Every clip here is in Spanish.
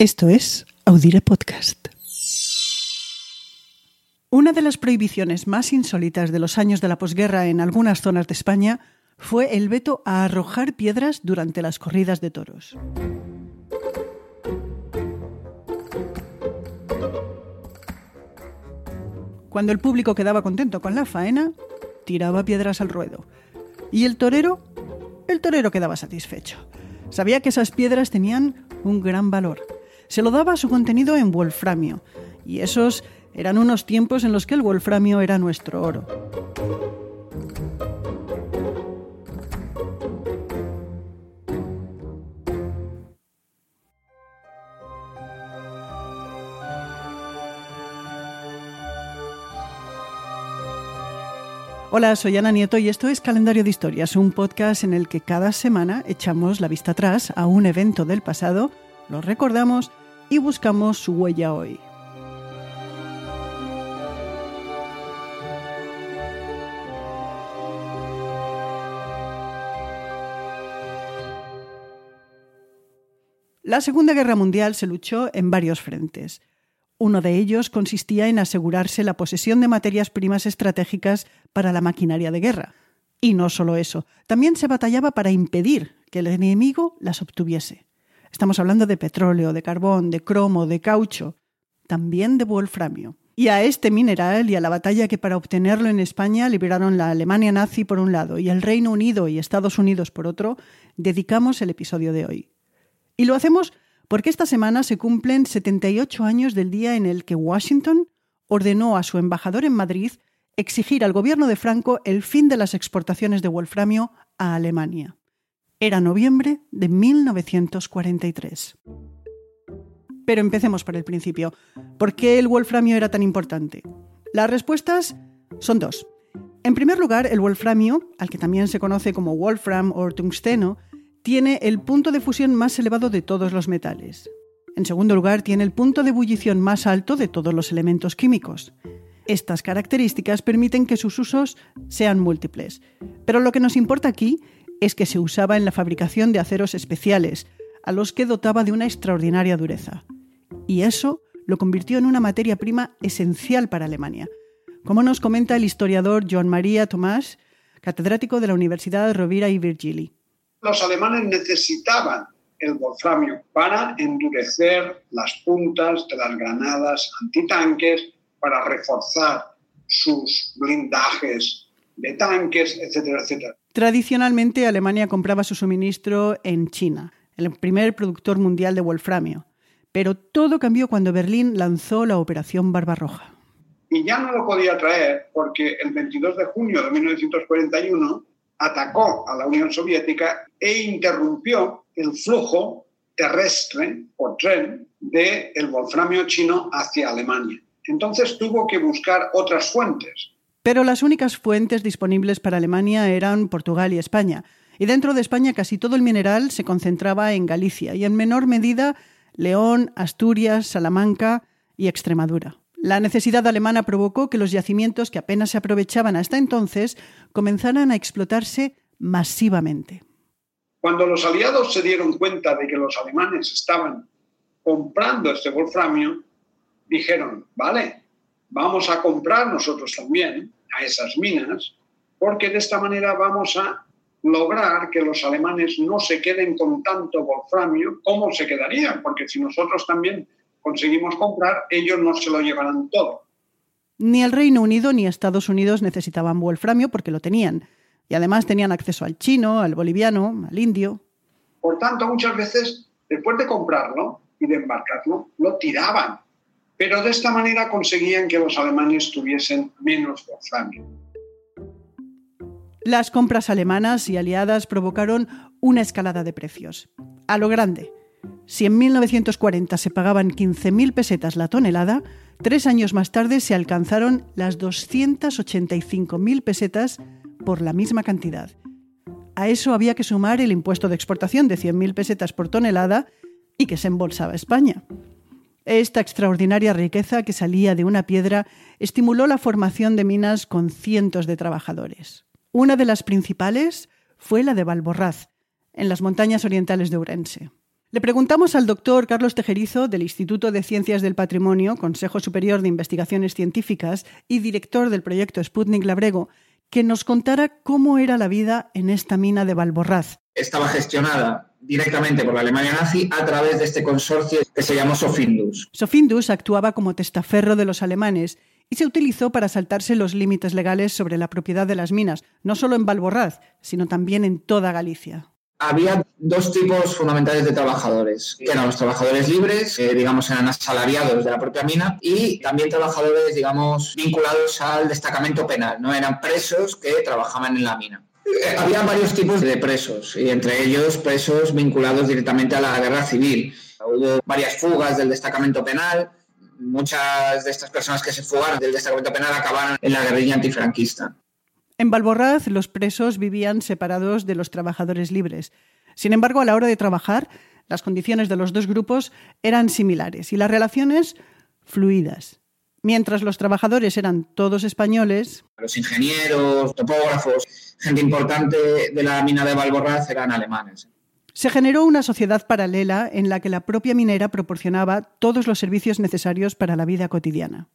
Esto es Audire Podcast. Una de las prohibiciones más insólitas de los años de la posguerra en algunas zonas de España fue el veto a arrojar piedras durante las corridas de toros. Cuando el público quedaba contento con la faena, tiraba piedras al ruedo. Y el torero, el torero quedaba satisfecho. Sabía que esas piedras tenían un gran valor se lo daba su contenido en wolframio, y esos eran unos tiempos en los que el wolframio era nuestro oro. Hola, soy Ana Nieto y esto es Calendario de Historias, un podcast en el que cada semana echamos la vista atrás a un evento del pasado, lo recordamos y buscamos su huella hoy. La Segunda Guerra Mundial se luchó en varios frentes. Uno de ellos consistía en asegurarse la posesión de materias primas estratégicas para la maquinaria de guerra. Y no solo eso, también se batallaba para impedir que el enemigo las obtuviese. Estamos hablando de petróleo, de carbón, de cromo, de caucho, también de wolframio. Y a este mineral y a la batalla que para obtenerlo en España liberaron la Alemania nazi por un lado y el Reino Unido y Estados Unidos por otro, dedicamos el episodio de hoy. Y lo hacemos porque esta semana se cumplen 78 años del día en el que Washington ordenó a su embajador en Madrid exigir al gobierno de Franco el fin de las exportaciones de wolframio a Alemania. Era noviembre de 1943. Pero empecemos por el principio. ¿Por qué el wolframio era tan importante? Las respuestas son dos. En primer lugar, el wolframio, al que también se conoce como wolfram o tungsteno, tiene el punto de fusión más elevado de todos los metales. En segundo lugar, tiene el punto de ebullición más alto de todos los elementos químicos. Estas características permiten que sus usos sean múltiples. Pero lo que nos importa aquí es que se usaba en la fabricación de aceros especiales, a los que dotaba de una extraordinaria dureza. Y eso lo convirtió en una materia prima esencial para Alemania, como nos comenta el historiador Joan María Tomás, catedrático de la Universidad Rovira y Virgili. Los alemanes necesitaban el wolframio para endurecer las puntas de las granadas antitanques, para reforzar sus blindajes de tanques, etcétera, etcétera. Tradicionalmente, Alemania compraba su suministro en China, el primer productor mundial de wolframio. Pero todo cambió cuando Berlín lanzó la Operación Barbarroja. Y ya no lo podía traer porque el 22 de junio de 1941 atacó a la Unión Soviética e interrumpió el flujo terrestre o tren del el wolframio chino hacia Alemania. Entonces tuvo que buscar otras fuentes pero las únicas fuentes disponibles para Alemania eran Portugal y España. Y dentro de España casi todo el mineral se concentraba en Galicia y en menor medida León, Asturias, Salamanca y Extremadura. La necesidad alemana provocó que los yacimientos que apenas se aprovechaban hasta entonces comenzaran a explotarse masivamente. Cuando los aliados se dieron cuenta de que los alemanes estaban comprando este wolframio, dijeron, vale, vamos a comprar nosotros también a esas minas, porque de esta manera vamos a lograr que los alemanes no se queden con tanto wolframio como se quedarían, porque si nosotros también conseguimos comprar, ellos no se lo llevarán todo. Ni el Reino Unido ni Estados Unidos necesitaban wolframio porque lo tenían. Y además tenían acceso al chino, al boliviano, al indio. Por tanto, muchas veces, después de comprarlo y de embarcarlo, lo tiraban pero de esta manera conseguían que los alemanes tuviesen menos wolframio. Las compras alemanas y aliadas provocaron una escalada de precios. A lo grande. Si en 1940 se pagaban 15.000 pesetas la tonelada, tres años más tarde se alcanzaron las 285.000 pesetas por la misma cantidad. A eso había que sumar el impuesto de exportación de 100.000 pesetas por tonelada y que se embolsaba España. Esta extraordinaria riqueza que salía de una piedra estimuló la formación de minas con cientos de trabajadores. Una de las principales fue la de Valborraz, en las montañas orientales de Urense. Le preguntamos al doctor Carlos Tejerizo del Instituto de Ciencias del Patrimonio, Consejo Superior de Investigaciones Científicas y director del proyecto Sputnik Labrego, que nos contara cómo era la vida en esta mina de Valborraz. Estaba gestionada directamente por la Alemania nazi a través de este consorcio que se llamó Sofindus. Sofindus actuaba como testaferro de los alemanes y se utilizó para saltarse los límites legales sobre la propiedad de las minas, no solo en Valborraz, sino también en toda Galicia había dos tipos fundamentales de trabajadores, que eran los trabajadores libres, que digamos eran asalariados de la propia mina, y también trabajadores, digamos, vinculados al destacamento penal, ¿no? Eran presos que trabajaban en la mina. Había varios tipos de presos, y entre ellos presos vinculados directamente a la guerra civil. Hubo varias fugas del destacamento penal, muchas de estas personas que se fugaron del destacamento penal acabaron en la guerrilla antifranquista. En Valborraz, los presos vivían separados de los trabajadores libres. Sin embargo, a la hora de trabajar, las condiciones de los dos grupos eran similares y las relaciones fluidas. Mientras los trabajadores eran todos españoles. Los ingenieros, topógrafos, gente importante de la mina de Valborraz eran alemanes. Se generó una sociedad paralela en la que la propia minera proporcionaba todos los servicios necesarios para la vida cotidiana.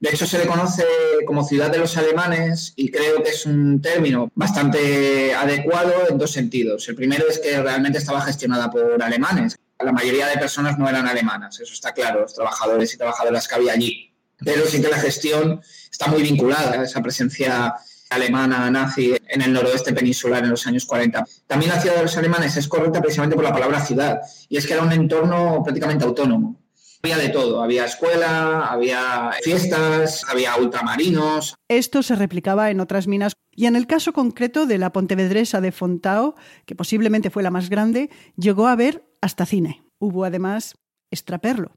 De hecho, se le conoce como ciudad de los alemanes y creo que es un término bastante adecuado en dos sentidos. El primero es que realmente estaba gestionada por alemanes. La mayoría de personas no eran alemanas, eso está claro, los trabajadores y trabajadoras que había allí. Pero sí que la gestión está muy vinculada a esa presencia alemana nazi en el noroeste peninsular en los años 40. También la ciudad de los alemanes es correcta precisamente por la palabra ciudad, y es que era un entorno prácticamente autónomo. Había de todo, había escuela, había fiestas, había ultramarinos. Esto se replicaba en otras minas y en el caso concreto de la Pontevedresa de Fontao, que posiblemente fue la más grande, llegó a haber hasta cine. Hubo además extraperlo.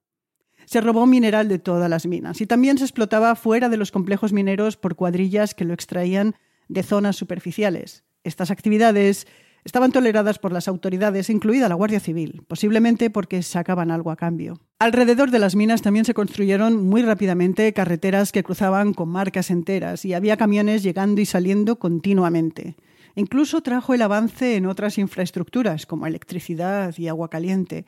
Se robó mineral de todas las minas y también se explotaba fuera de los complejos mineros por cuadrillas que lo extraían de zonas superficiales. Estas actividades estaban toleradas por las autoridades, incluida la Guardia Civil, posiblemente porque sacaban algo a cambio. Alrededor de las minas también se construyeron muy rápidamente carreteras que cruzaban con marcas enteras y había camiones llegando y saliendo continuamente. Incluso trajo el avance en otras infraestructuras como electricidad y agua caliente.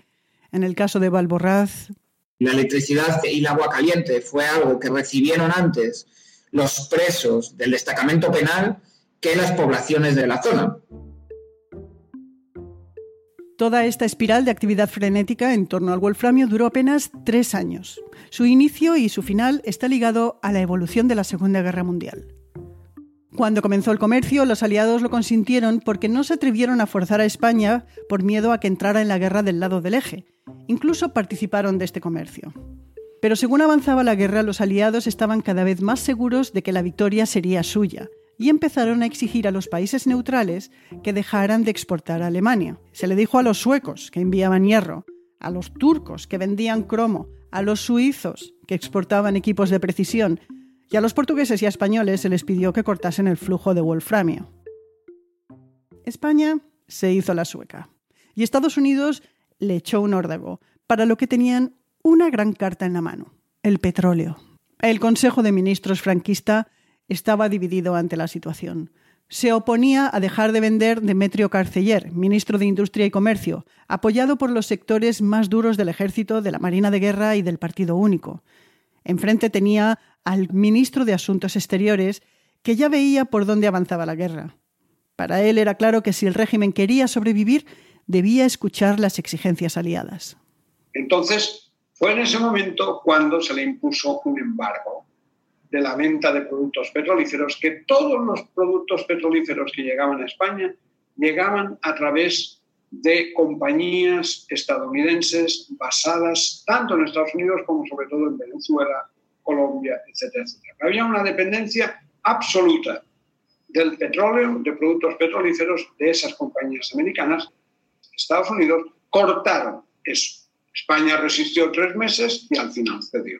En el caso de Valborraz. La electricidad y el agua caliente fue algo que recibieron antes los presos del destacamento penal que las poblaciones de la zona. Toda esta espiral de actividad frenética en torno al wolframio duró apenas tres años. Su inicio y su final está ligado a la evolución de la Segunda Guerra Mundial. Cuando comenzó el comercio, los aliados lo consintieron porque no se atrevieron a forzar a España por miedo a que entrara en la guerra del lado del eje. Incluso participaron de este comercio. Pero según avanzaba la guerra, los aliados estaban cada vez más seguros de que la victoria sería suya, y empezaron a exigir a los países neutrales que dejaran de exportar a Alemania. Se le dijo a los suecos que enviaban hierro, a los turcos que vendían cromo, a los suizos que exportaban equipos de precisión y a los portugueses y a españoles se les pidió que cortasen el flujo de wolframio. España se hizo la sueca y Estados Unidos le echó un órdago, para lo que tenían una gran carta en la mano, el petróleo. El Consejo de Ministros franquista estaba dividido ante la situación. Se oponía a dejar de vender Demetrio Carceller, ministro de Industria y Comercio, apoyado por los sectores más duros del ejército, de la Marina de Guerra y del Partido Único. Enfrente tenía al ministro de Asuntos Exteriores, que ya veía por dónde avanzaba la guerra. Para él era claro que si el régimen quería sobrevivir, debía escuchar las exigencias aliadas. Entonces, fue en ese momento cuando se le impuso un embargo de la venta de productos petrolíferos, que todos los productos petrolíferos que llegaban a España llegaban a través de compañías estadounidenses basadas tanto en Estados Unidos como sobre todo en Venezuela, Colombia, etcétera, etcétera. Había una dependencia absoluta del petróleo, de productos petrolíferos de esas compañías americanas. Estados Unidos cortaron eso. España resistió tres meses y al final cedió.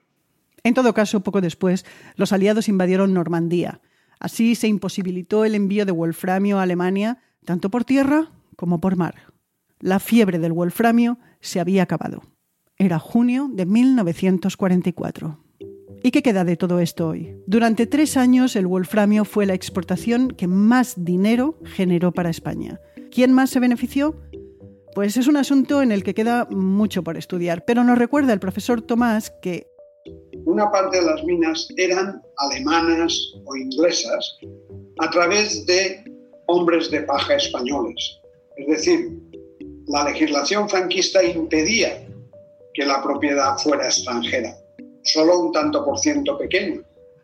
En todo caso, poco después, los aliados invadieron Normandía. Así se imposibilitó el envío de wolframio a Alemania, tanto por tierra como por mar. La fiebre del wolframio se había acabado. Era junio de 1944. ¿Y qué queda de todo esto hoy? Durante tres años el wolframio fue la exportación que más dinero generó para España. ¿Quién más se benefició? Pues es un asunto en el que queda mucho por estudiar, pero nos recuerda el profesor Tomás que una parte de las minas eran alemanas o inglesas a través de hombres de paja españoles. Es decir, la legislación franquista impedía que la propiedad fuera extranjera, solo un tanto por ciento pequeño.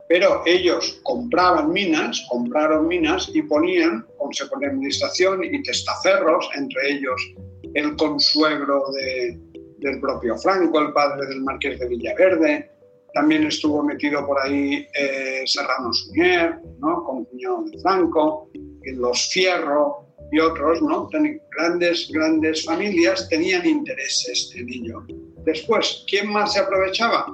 Pero ellos compraban minas, compraron minas y ponían consejo de administración y testaferros, entre ellos el consuegro del propio Franco, el padre del marqués de Villaverde, también estuvo metido por ahí eh, Serrano Suñer, ¿no? con cuñado de Franco, los Fierro y otros, ¿no? grandes, grandes familias tenían intereses en ello. Después, ¿quién más se aprovechaba?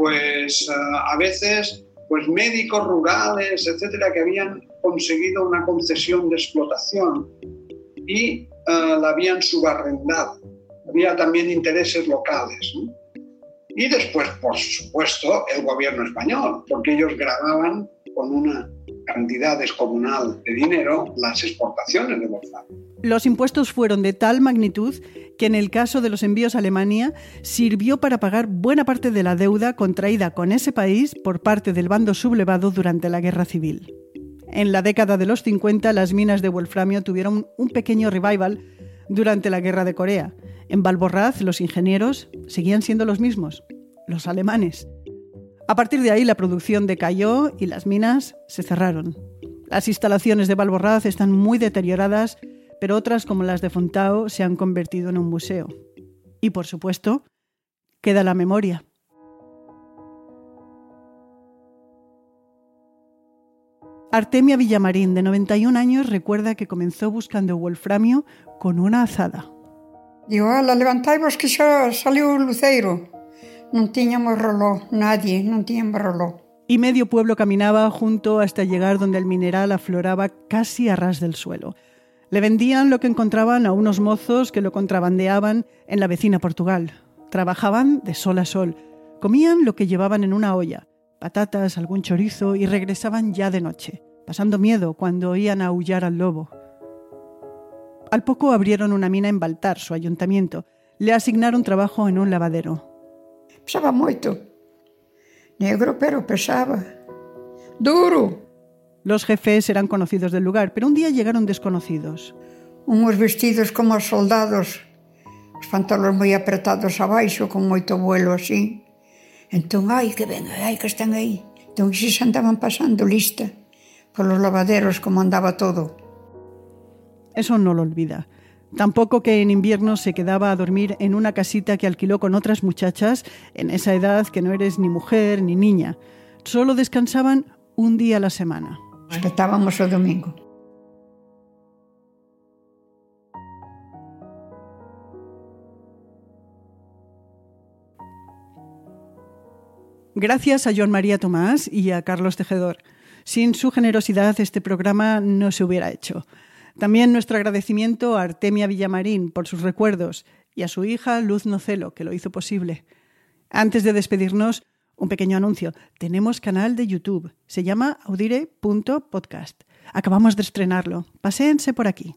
Pues eh, a veces pues médicos rurales, etcétera, que habían conseguido una concesión de explotación y eh, la habían subarrendado. Había también intereses locales. Y después, por supuesto, el gobierno español, porque ellos grababan con una cantidad descomunal de dinero las exportaciones de wolframio. Los impuestos fueron de tal magnitud que en el caso de los envíos a Alemania sirvió para pagar buena parte de la deuda contraída con ese país por parte del bando sublevado durante la Guerra Civil. En la década de los 50 las minas de wolframio tuvieron un pequeño revival durante la Guerra de Corea en Valborraz los ingenieros seguían siendo los mismos, los alemanes. A partir de ahí la producción decayó y las minas se cerraron. Las instalaciones de Valborraz están muy deterioradas, pero otras como las de Fontao se han convertido en un museo. Y por supuesto, queda la memoria. Artemia Villamarín, de 91 años, recuerda que comenzó buscando wolframio con una azada. Digo, ala, levantai-vos que xa saliu o luceiro. Non tiñamos reloj, nadie, non tiñamos reloj. Y medio pueblo caminaba junto hasta llegar donde el mineral afloraba casi a ras del suelo. Le vendían lo que encontraban a unos mozos que lo contrabandeaban en la vecina Portugal. Trabajaban de sol a sol. Comían lo que llevaban en una olla, patatas, algún chorizo, y regresaban ya de noche, pasando miedo cuando oían aullar al lobo. Al poco abrieron una mina en Baltar, su ayuntamiento. Le asignaron trabajo en un lavadero. Pesaba moito. Negro, pero pesaba. Duro. Los jefes eran conocidos del lugar, pero un día llegaron desconocidos. Unos vestidos como soldados, os pantalones moi apretados abaixo, con moito vuelo así. Entón, ai, que ven, ai, que están aí. Entón, se andaban pasando lista polos lavaderos como andaba todo. Eso no lo olvida. Tampoco que en invierno se quedaba a dormir en una casita que alquiló con otras muchachas en esa edad que no eres ni mujer ni niña. Solo descansaban un día a la semana. Respetábamos el domingo. Gracias a John María Tomás y a Carlos Tejedor. Sin su generosidad este programa no se hubiera hecho. También nuestro agradecimiento a Artemia Villamarín por sus recuerdos y a su hija Luz Nocelo, que lo hizo posible. Antes de despedirnos, un pequeño anuncio. Tenemos canal de YouTube. Se llama audire.podcast. Acabamos de estrenarlo. Paséense por aquí.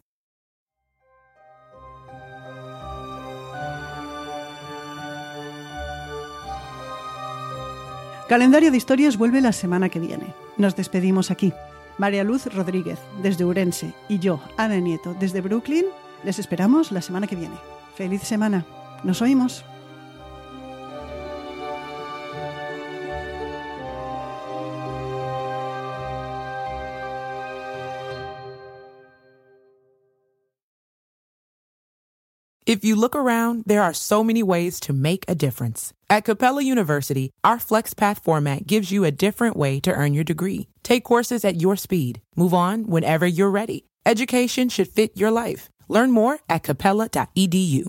Calendario de historias vuelve la semana que viene. Nos despedimos aquí. María Luz Rodríguez, desde Urense, y yo, Ana Nieto, desde Brooklyn, les esperamos la semana que viene. ¡Feliz semana! ¡Nos oímos! If you look around, there are so many ways to make a difference. At Capella University, our FlexPath format gives you a different way to earn your degree. Take courses at your speed. Move on whenever you're ready. Education should fit your life. Learn more at capella.edu.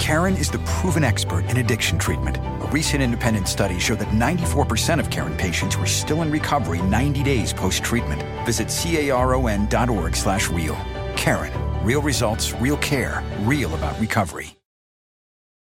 Karen is the proven expert in addiction treatment. A recent independent study showed that 94% of Karen patients were still in recovery 90 days post-treatment. Visit caron.org slash real. Karen, real results, real care, real about recovery.